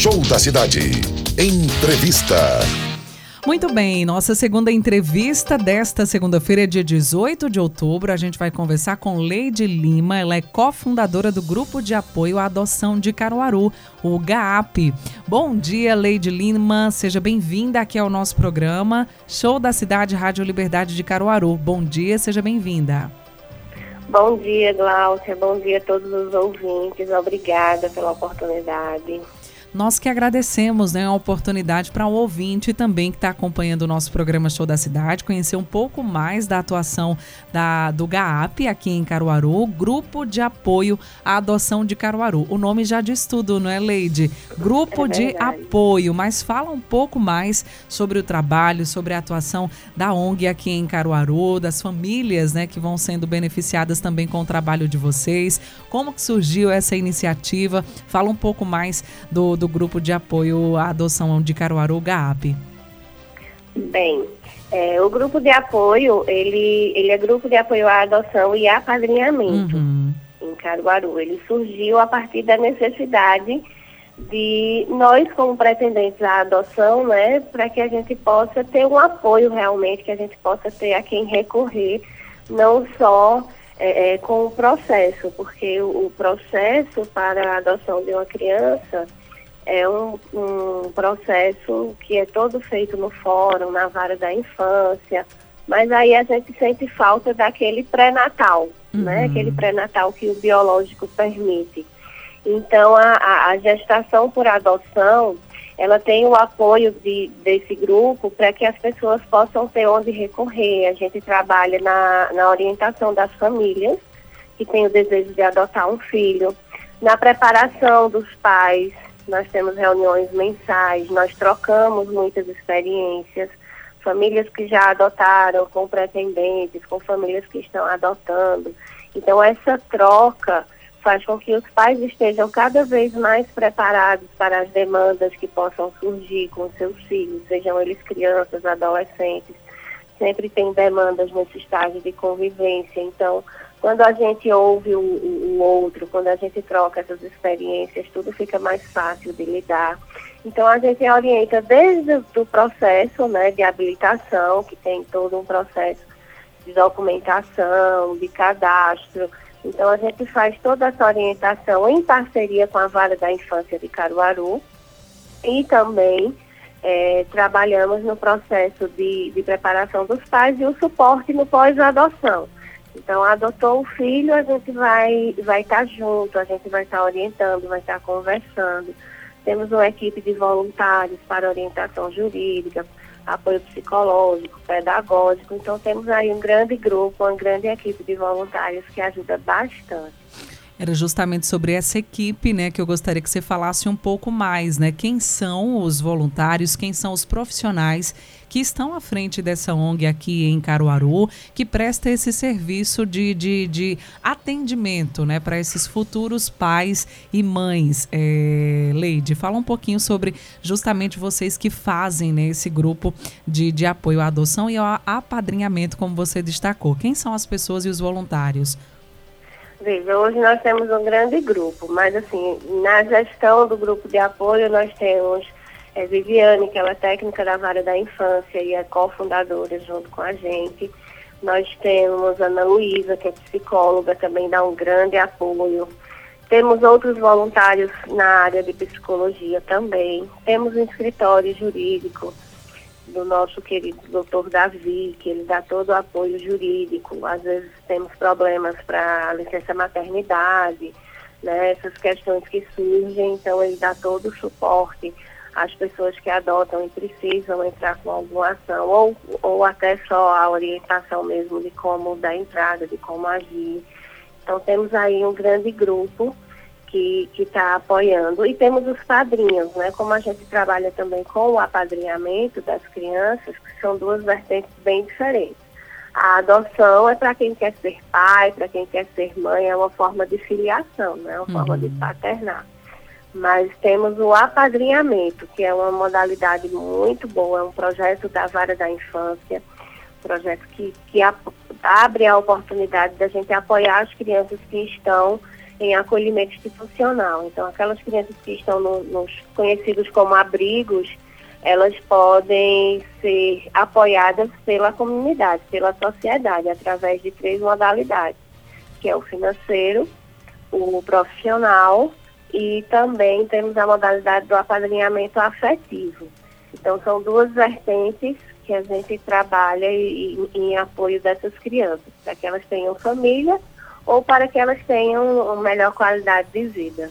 Show da Cidade. Entrevista. Muito bem, nossa segunda entrevista desta segunda-feira, dia 18 de outubro, a gente vai conversar com Leide Lima, ela é cofundadora do Grupo de Apoio à Adoção de Caruaru, o GAP. Bom dia, Leide Lima, seja bem-vinda aqui ao nosso programa, Show da Cidade Rádio Liberdade de Caruaru. Bom dia, seja bem-vinda. Bom dia, Glaucia, bom dia a todos os ouvintes, obrigada pela oportunidade. Nós que agradecemos né, a oportunidade para o um ouvinte também que está acompanhando o nosso programa Show da Cidade, conhecer um pouco mais da atuação da, do GAAP aqui em Caruaru, Grupo de Apoio à Adoção de Caruaru. O nome já diz tudo, não é, Leide? Grupo é de Apoio, mas fala um pouco mais sobre o trabalho, sobre a atuação da ONG aqui em Caruaru, das famílias né, que vão sendo beneficiadas também com o trabalho de vocês. Como que surgiu essa iniciativa? Fala um pouco mais do, do grupo de apoio à adoção de Caruaru, GAP? Bem, é, o grupo de apoio, ele, ele é grupo de apoio à adoção e apadrinhamento uhum. em Caruaru. Ele surgiu a partir da necessidade de nós, como pretendentes à adoção, né, para que a gente possa ter um apoio realmente, que a gente possa ter a quem recorrer, não só é, é, com o processo, porque o, o processo para a adoção de uma criança é um, um processo que é todo feito no fórum, na vara da infância, mas aí a gente sente falta daquele pré-natal, uhum. né? Aquele pré-natal que o biológico permite. Então, a, a, gestação por adoção, ela tem o apoio de, desse grupo para que as pessoas possam ter onde recorrer. A gente trabalha na, na orientação das famílias que têm o desejo de adotar um filho, na preparação dos pais nós temos reuniões mensais, nós trocamos muitas experiências, famílias que já adotaram com pretendentes, com famílias que estão adotando. Então, essa troca faz com que os pais estejam cada vez mais preparados para as demandas que possam surgir com seus filhos, sejam eles crianças, adolescentes. Sempre tem demandas nesse estágio de convivência. Então, quando a gente ouve o, outro, quando a gente troca essas experiências, tudo fica mais fácil de lidar. Então a gente orienta desde o processo né, de habilitação, que tem todo um processo de documentação, de cadastro. Então a gente faz toda essa orientação em parceria com a Vara da Infância de Caruaru e também é, trabalhamos no processo de, de preparação dos pais e o suporte no pós-adoção. Então, adotou o filho, a gente vai vai estar tá junto, a gente vai estar tá orientando, vai estar tá conversando. Temos uma equipe de voluntários para orientação jurídica, apoio psicológico, pedagógico. Então, temos aí um grande grupo, uma grande equipe de voluntários que ajuda bastante. Era justamente sobre essa equipe, né, que eu gostaria que você falasse um pouco mais, né? Quem são os voluntários, quem são os profissionais que estão à frente dessa ONG aqui em Caruaru, que presta esse serviço de, de, de atendimento, né, para esses futuros pais e mães. É, Leide, fala um pouquinho sobre justamente vocês que fazem né, esse grupo de, de apoio à adoção e ao apadrinhamento, como você destacou. Quem são as pessoas e os voluntários? Veja, hoje nós temos um grande grupo, mas assim, na gestão do grupo de apoio nós temos é, Viviane, que ela é técnica da vara da infância e é cofundadora junto com a gente. Nós temos Ana Luísa, que é psicóloga, também dá um grande apoio. Temos outros voluntários na área de psicologia também. Temos um escritório jurídico do nosso querido doutor Davi, que ele dá todo o apoio jurídico. Às vezes temos problemas para licença maternidade, né, essas questões que surgem, então ele dá todo o suporte às pessoas que adotam e precisam entrar com alguma ação, ou, ou até só a orientação mesmo de como dar entrada, de como agir. Então temos aí um grande grupo que está apoiando. E temos os padrinhos, né? Como a gente trabalha também com o apadrinhamento das crianças, que são duas vertentes bem diferentes. A adoção é para quem quer ser pai, para quem quer ser mãe, é uma forma de filiação, né? uma uhum. forma de paternar. Mas temos o apadrinhamento, que é uma modalidade muito boa, é um projeto da Vara da Infância, projeto que, que abre a oportunidade da gente apoiar as crianças que estão em acolhimento institucional. Então, aquelas crianças que estão no, nos conhecidos como abrigos, elas podem ser apoiadas pela comunidade, pela sociedade, através de três modalidades, que é o financeiro, o profissional e também temos a modalidade do apadrinhamento afetivo. Então, são duas vertentes que a gente trabalha em, em apoio dessas crianças, para que elas tenham família ou para que elas tenham melhor qualidade de vida.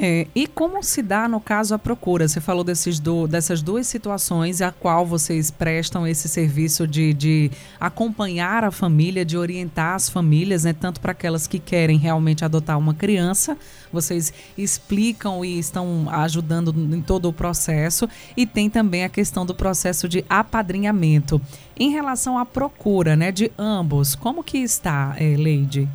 É, e como se dá, no caso, a procura? Você falou desses do, dessas duas situações a qual vocês prestam esse serviço de, de acompanhar a família, de orientar as famílias, né, tanto para aquelas que querem realmente adotar uma criança, vocês explicam e estão ajudando em todo o processo, e tem também a questão do processo de apadrinhamento. Em relação à procura né, de ambos, como que está, é, Leide?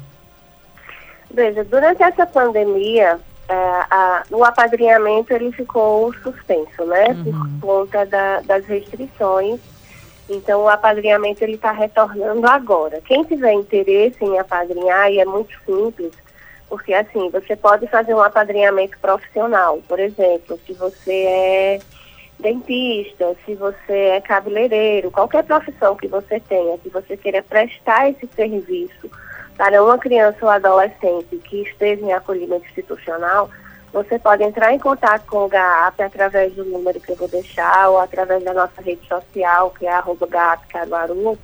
Veja, durante essa pandemia, é, a, o apadrinhamento ele ficou suspenso, né? Uhum. Por conta da, das restrições. Então o apadrinhamento ele está retornando agora. Quem tiver interesse em apadrinhar, e é muito simples, porque assim, você pode fazer um apadrinhamento profissional, por exemplo, se você é dentista, se você é cabeleireiro, qualquer profissão que você tenha, que você queira prestar esse serviço para uma criança ou adolescente que esteja em acolhimento institucional, você pode entrar em contato com o GAP através do número que eu vou deixar ou através da nossa rede social, que é arroba GAP Caruaru,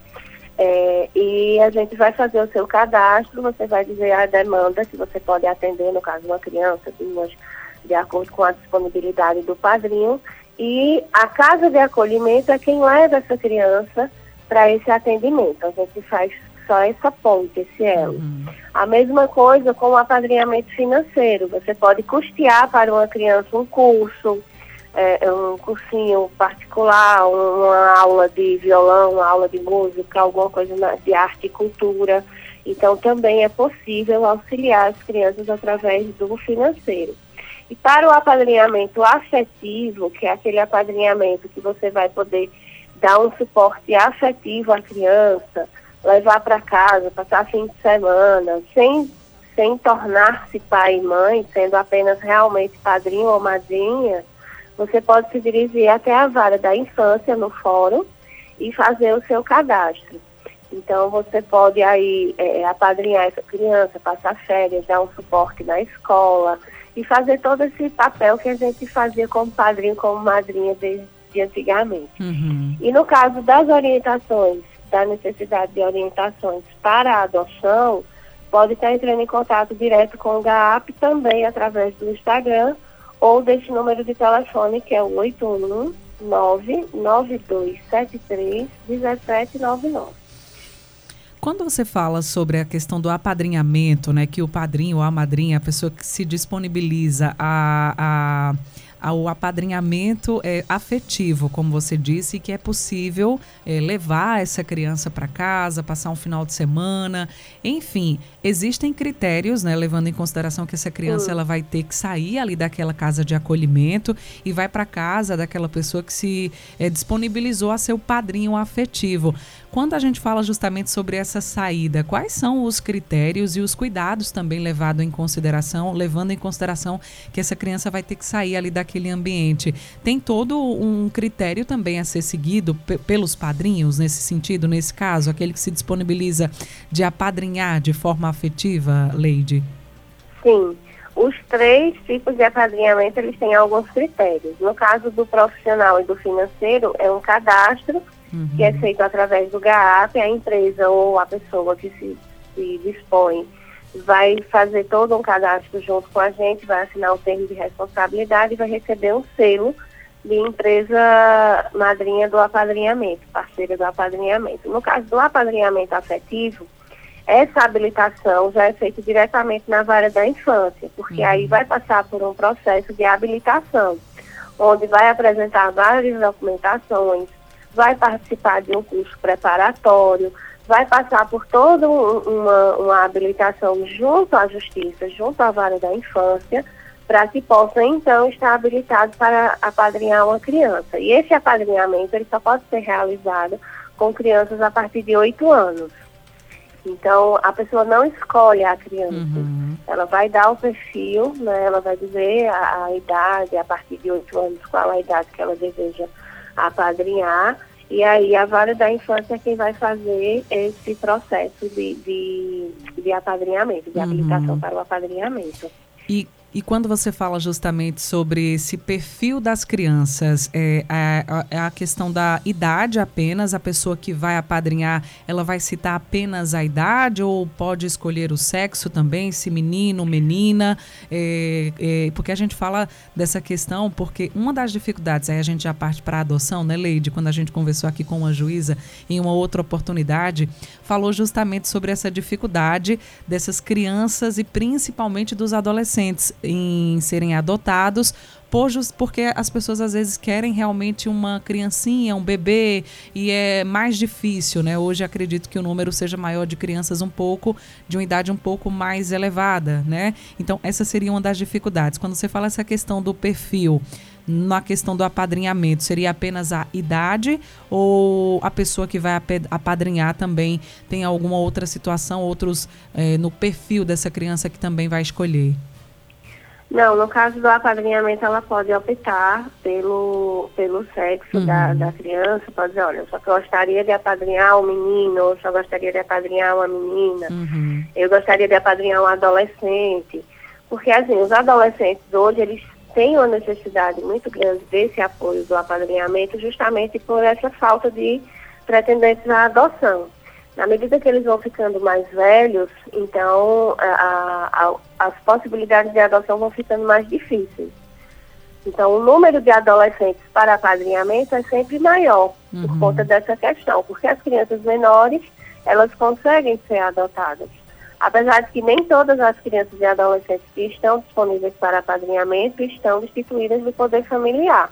é, e a gente vai fazer o seu cadastro, você vai dizer a demanda que você pode atender, no caso uma criança, duas, de acordo com a disponibilidade do padrinho, e a casa de acolhimento é quem leva essa criança para esse atendimento. A gente faz só essa ponte, esse elo. Uhum. A mesma coisa com o apadrinhamento financeiro. Você pode custear para uma criança um curso, é, um cursinho particular, uma aula de violão, uma aula de música, alguma coisa de arte e cultura. Então, também é possível auxiliar as crianças através do financeiro. E para o apadrinhamento afetivo, que é aquele apadrinhamento que você vai poder dar um suporte afetivo à criança, levar para casa, passar fim de semana, sem, sem tornar-se pai e mãe, sendo apenas realmente padrinho ou madrinha, você pode se dirigir até a vara da infância no fórum e fazer o seu cadastro. Então você pode aí é, apadrinhar essa criança, passar férias, dar um suporte na escola e fazer todo esse papel que a gente fazia como padrinho, como madrinha desde antigamente. Uhum. E no caso das orientações da necessidade de orientações para a adoção, pode estar entrando em contato direto com o GAP também através do Instagram ou desse número de telefone que é o 819-9273-1799. Quando você fala sobre a questão do apadrinhamento, né, que o padrinho ou a madrinha, a pessoa que se disponibiliza a, a ao apadrinhamento é, afetivo, como você disse, que é possível é, levar essa criança para casa, passar um final de semana, enfim, existem critérios, né, levando em consideração que essa criança uhum. ela vai ter que sair ali daquela casa de acolhimento e vai para casa daquela pessoa que se é, disponibilizou a ser o padrinho afetivo. Quando a gente fala justamente sobre essa saída, quais são os critérios e os cuidados também levados em consideração, levando em consideração que essa criança vai ter que sair ali daquele ambiente? Tem todo um critério também a ser seguido pelos padrinhos nesse sentido, nesse caso, aquele que se disponibiliza de apadrinhar de forma afetiva, Leide? Sim. Os três tipos de apadrinhamento, eles têm alguns critérios. No caso do profissional e do financeiro, é um cadastro uhum. que é feito através do GAP, a empresa ou a pessoa que se, se dispõe vai fazer todo um cadastro junto com a gente, vai assinar o termo de responsabilidade e vai receber um selo de empresa madrinha do apadrinhamento, parceira do apadrinhamento. No caso do apadrinhamento afetivo, essa habilitação já é feita diretamente na vara da infância, porque uhum. aí vai passar por um processo de habilitação, onde vai apresentar várias documentações, vai participar de um curso preparatório, vai passar por toda uma, uma habilitação junto à justiça, junto à vara da infância, para que possa então estar habilitado para apadrinhar uma criança. E esse apadrinhamento ele só pode ser realizado com crianças a partir de 8 anos. Então, a pessoa não escolhe a criança. Uhum. Ela vai dar o perfil, né? ela vai dizer a, a idade, a partir de 8 anos, qual a idade que ela deseja apadrinhar. E aí a vara da infância é quem vai fazer esse processo de, de, de apadrinhamento, de uhum. habilitação para o apadrinhamento. E e quando você fala justamente sobre esse perfil das crianças, é a, a, questão da idade apenas, a pessoa que vai apadrinhar, ela vai citar apenas a idade ou pode escolher o sexo também, se menino, menina? É, é, porque a gente fala dessa questão, porque uma das dificuldades, aí a gente já parte para a adoção, né, Leide? Quando a gente conversou aqui com uma juíza em uma outra oportunidade, falou justamente sobre essa dificuldade dessas crianças e principalmente dos adolescentes em serem adotados, porque as pessoas às vezes querem realmente uma criancinha, um bebê, e é mais difícil, né? Hoje acredito que o número seja maior de crianças um pouco, de uma idade um pouco mais elevada, né? Então, essa seria uma das dificuldades. Quando você fala essa questão do perfil, na questão do apadrinhamento, seria apenas a idade ou a pessoa que vai apadrinhar também tem alguma outra situação, outros é, no perfil dessa criança que também vai escolher? Não, no caso do apadrinhamento, ela pode optar pelo, pelo sexo uhum. da, da criança, pode dizer, olha, eu só gostaria de apadrinhar um menino, eu só gostaria de apadrinhar uma menina, uhum. eu gostaria de apadrinhar um adolescente. Porque, assim, os adolescentes hoje, eles têm uma necessidade muito grande desse apoio do apadrinhamento justamente por essa falta de pretendentes à adoção. Na medida que eles vão ficando mais velhos, então a, a, as possibilidades de adoção vão ficando mais difíceis. Então, o número de adolescentes para apadrinhamento é sempre maior uhum. por conta dessa questão, porque as crianças menores, elas conseguem ser adotadas. Apesar de que nem todas as crianças e adolescentes que estão disponíveis para apadrinhamento estão destituídas do poder familiar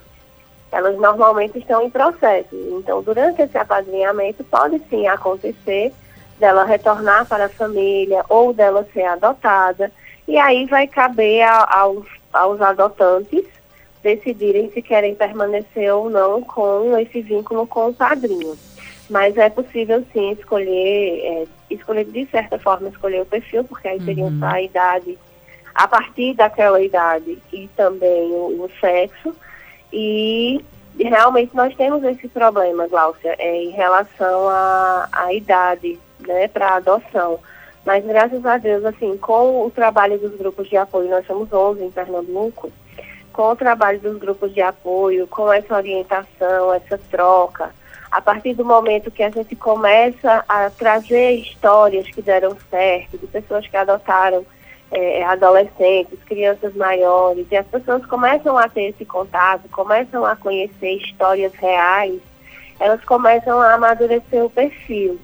elas normalmente estão em processo. Então, durante esse apadrinhamento, pode sim acontecer dela retornar para a família ou dela ser adotada. E aí vai caber a, aos, aos adotantes decidirem se querem permanecer ou não com esse vínculo com o padrinho. Mas é possível sim escolher, é, escolher de certa forma escolher o perfil, porque aí uhum. a idade, a partir daquela idade e também o, o sexo e realmente nós temos esse problema, Gláucia, é, em relação à, à idade né, para adoção. Mas graças a Deus, assim, com o trabalho dos grupos de apoio, nós somos 11 em Pernambuco, com o trabalho dos grupos de apoio, com essa orientação, essa troca, a partir do momento que a gente começa a trazer histórias que deram certo, de pessoas que adotaram é, adolescentes, crianças maiores, e as pessoas começam a ter esse contato, começam a conhecer histórias reais, elas começam a amadurecer o perfil.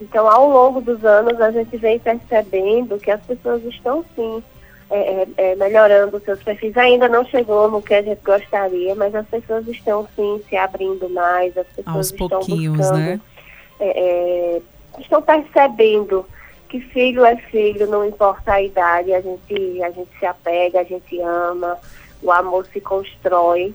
Então, ao longo dos anos, a gente vem percebendo que as pessoas estão sim é, é, é melhorando seus perfis. Ainda não chegou no que a gente gostaria, mas as pessoas estão sim se abrindo mais, as pessoas Aos estão buscando, né? É, é, estão percebendo que filho é filho, não importa a idade, a gente, a gente se apega, a gente ama, o amor se constrói.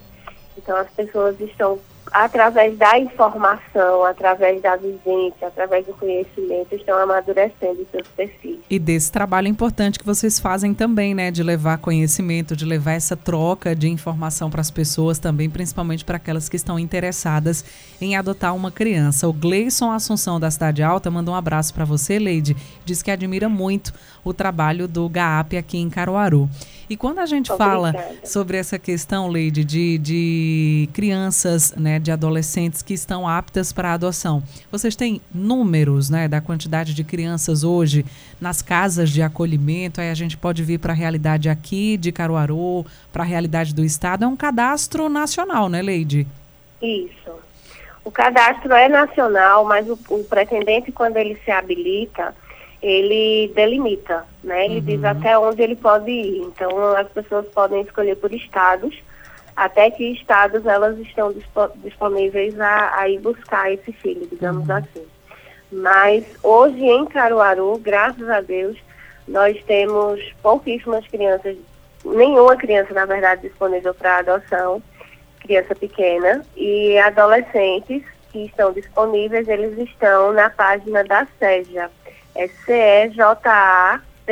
Então as pessoas estão através da informação, através da vivência, através do conhecimento, estão amadurecendo seus perfis. E desse trabalho importante que vocês fazem também, né, de levar conhecimento, de levar essa troca de informação para as pessoas também, principalmente para aquelas que estão interessadas em adotar uma criança. O Gleison Assunção da Cidade Alta manda um abraço para você, Leide, diz que admira muito o trabalho do GAAP aqui em Caruaru. E quando a gente Obrigada. fala sobre essa questão, Leide, de, de crianças, né, de adolescentes que estão aptas para adoção, vocês têm números né, da quantidade de crianças hoje nas casas de acolhimento? Aí a gente pode vir para a realidade aqui de Caruaru, para a realidade do Estado. É um cadastro nacional, né, Leide? Isso. O cadastro é nacional, mas o, o pretendente, quando ele se habilita, ele delimita, né? Ele uhum. diz até onde ele pode ir. Então as pessoas podem escolher por estados, até que estados elas estão disponíveis a, a ir buscar esse filho, digamos uhum. assim. Mas hoje em Caruaru, graças a Deus, nós temos pouquíssimas crianças, nenhuma criança, na verdade, disponível para adoção, criança pequena, e adolescentes que estão disponíveis, eles estão na página da SEJA, é C-E-J-A-P-E,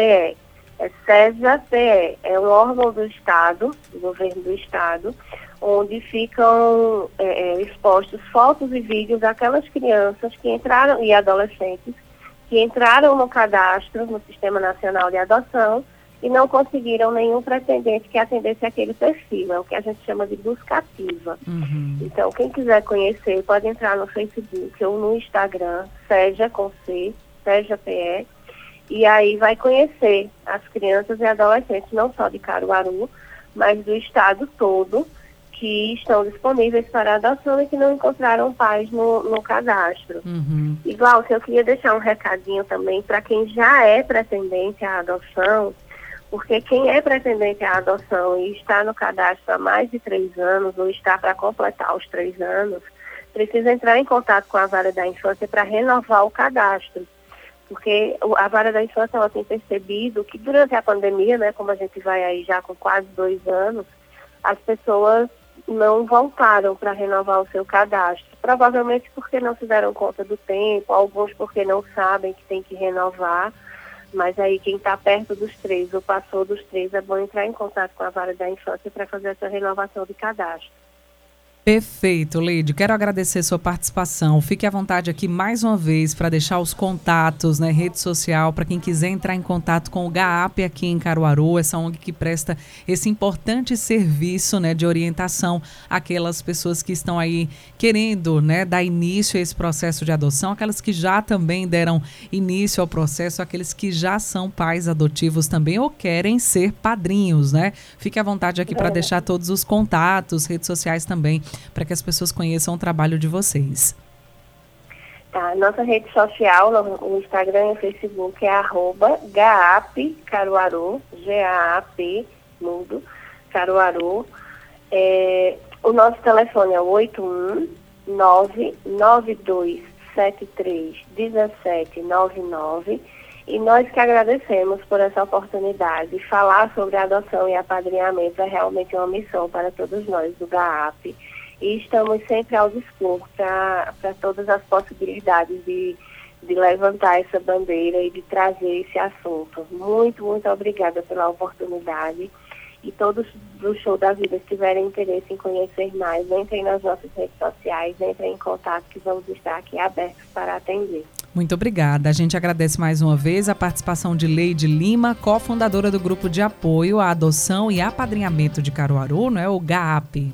é SEJA-P-E, é um órgão do Estado, do governo do Estado, onde ficam é, é, expostos fotos e vídeos daquelas crianças que entraram e adolescentes que entraram no cadastro no Sistema Nacional de Adoção e não conseguiram nenhum pretendente que atendesse aquele perfil, é o que a gente chama de busca ativa. Uhum. Então, quem quiser conhecer, pode entrar no Facebook ou no Instagram, seja com C, PE, e aí vai conhecer as crianças e adolescentes, não só de Caruaru, mas do estado todo, que estão disponíveis para adoção e que não encontraram pais no, no cadastro. Uhum. E, Glaucia, eu queria deixar um recadinho também para quem já é pretendente à adoção, porque quem é pretendente à adoção e está no cadastro há mais de três anos ou está para completar os três anos, precisa entrar em contato com a Vara da Infância para renovar o cadastro. Porque a Vara da Infância ela tem percebido que durante a pandemia, né, como a gente vai aí já com quase dois anos, as pessoas não voltaram para renovar o seu cadastro. Provavelmente porque não se deram conta do tempo, alguns porque não sabem que tem que renovar. Mas aí quem está perto dos três ou passou dos três é bom entrar em contato com a vara da infância para fazer essa renovação de cadastro. Perfeito, Leide. Quero agradecer sua participação. Fique à vontade aqui mais uma vez para deixar os contatos, né, rede social, para quem quiser entrar em contato com o GAAP aqui em Caruaru, essa ONG que presta esse importante serviço, né, de orientação àquelas pessoas que estão aí querendo, né, dar início a esse processo de adoção, aquelas que já também deram início ao processo, aqueles que já são pais adotivos também ou querem ser padrinhos, né? Fique à vontade aqui para deixar todos os contatos, redes sociais também para que as pessoas conheçam o trabalho de vocês. Tá, nossa rede social, no Instagram e no Facebook é arroba GAAP Caruaru, G-A-A-P, mudo, Caruaru. É, o nosso telefone é 81992731799 e nós que agradecemos por essa oportunidade. Falar sobre adoção e apadrinhamento é realmente uma missão para todos nós do GAAP e estamos sempre ao dispor para todas as possibilidades de, de levantar essa bandeira e de trazer esse assunto. Muito, muito obrigada pela oportunidade. E todos do Show da Vida que tiverem interesse em conhecer mais, entrem nas nossas redes sociais, entrem em contato que vamos estar aqui abertos para atender. Muito obrigada. A gente agradece mais uma vez a participação de Leide Lima, cofundadora do grupo de apoio à adoção e apadrinhamento de Caruaru, não é o GAP.